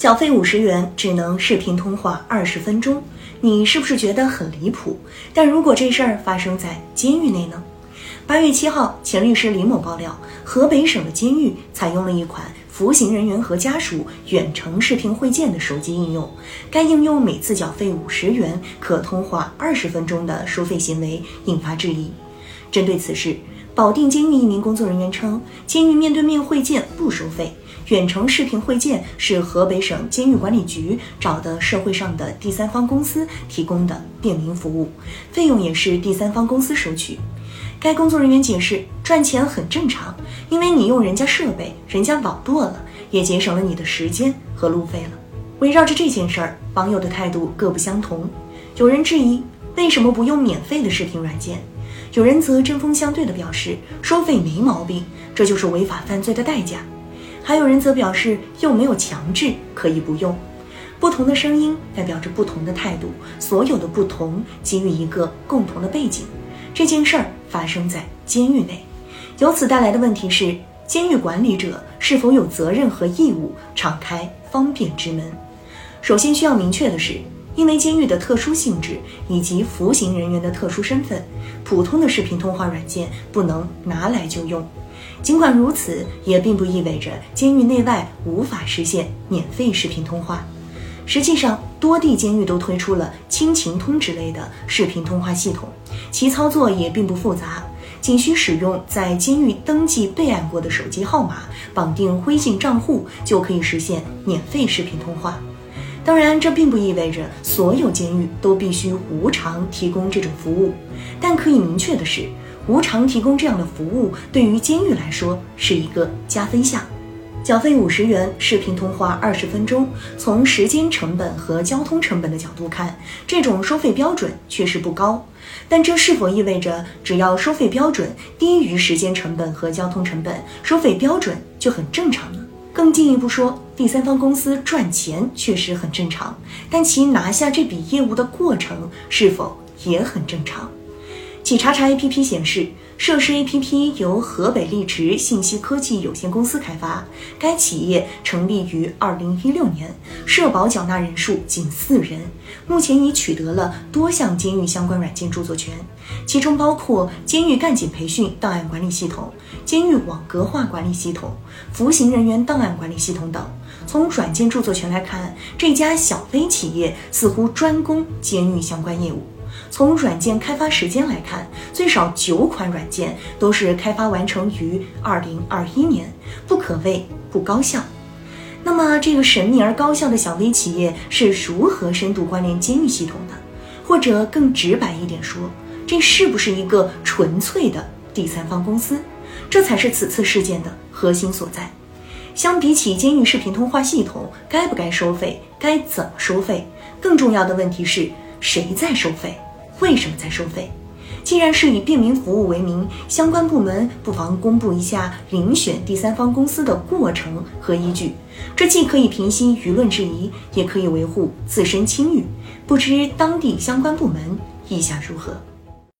缴费五十元只能视频通话二十分钟，你是不是觉得很离谱？但如果这事儿发生在监狱内呢？八月七号，前律师李某爆料，河北省的监狱采用了一款服刑人员和家属远程视频会见的手机应用，该应用每次缴费五十元可通话二十分钟的收费行为引发质疑。针对此事，保定监狱一名工作人员称，监狱面对面会见不收费。远程视频会见是河北省监狱管理局找的社会上的第三方公司提供的便民服务，费用也是第三方公司收取。该工作人员解释，赚钱很正常，因为你用人家设备、人家网络了，也节省了你的时间和路费了。围绕着这件事儿，网友的态度各不相同。有人质疑为什么不用免费的视频软件，有人则针锋相对地表示收费没毛病，这就是违法犯罪的代价。还有人则表示，又没有强制，可以不用。不同的声音代表着不同的态度，所有的不同给予一个共同的背景。这件事儿发生在监狱内，由此带来的问题是：监狱管理者是否有责任和义务敞开方便之门？首先需要明确的是，因为监狱的特殊性质以及服刑人员的特殊身份，普通的视频通话软件不能拿来就用。尽管如此，也并不意味着监狱内外无法实现免费视频通话。实际上，多地监狱都推出了亲情通之类的视频通话系统，其操作也并不复杂，仅需使用在监狱登记备案过的手机号码，绑定微信账户，就可以实现免费视频通话。当然，这并不意味着所有监狱都必须无偿提供这种服务，但可以明确的是。无偿提供这样的服务，对于监狱来说是一个加分项。缴费五十元，视频通话二十分钟。从时间成本和交通成本的角度看，这种收费标准确实不高。但这是否意味着只要收费标准低于时间成本和交通成本，收费标准就很正常呢？更进一步说，第三方公司赚钱确实很正常，但其拿下这笔业务的过程是否也很正常？企查查 APP 显示，涉事 APP 由河北立驰信息科技有限公司开发。该企业成立于2016年，社保缴纳人数仅四人，目前已取得了多项监狱相关软件著作权，其中包括监狱干警培训档案管理系统、监狱网格化管理系统、服刑人员档案管理系统等。从软件著作权来看，这家小微企业似乎专攻监狱相关业务。从软件开发时间来看，最少九款软件都是开发完成于二零二一年，不可谓不高效。那么，这个神秘而高效的小微企业是如何深度关联监狱系统的？或者更直白一点说，这是不是一个纯粹的第三方公司？这才是此次事件的核心所在。相比起监狱视频通话系统该不该收费，该怎么收费，更重要的问题是。谁在收费？为什么在收费？既然是以便民服务为名，相关部门不妨公布一下遴选第三方公司的过程和依据，这既可以平息舆论质疑，也可以维护自身清誉。不知当地相关部门意下如何？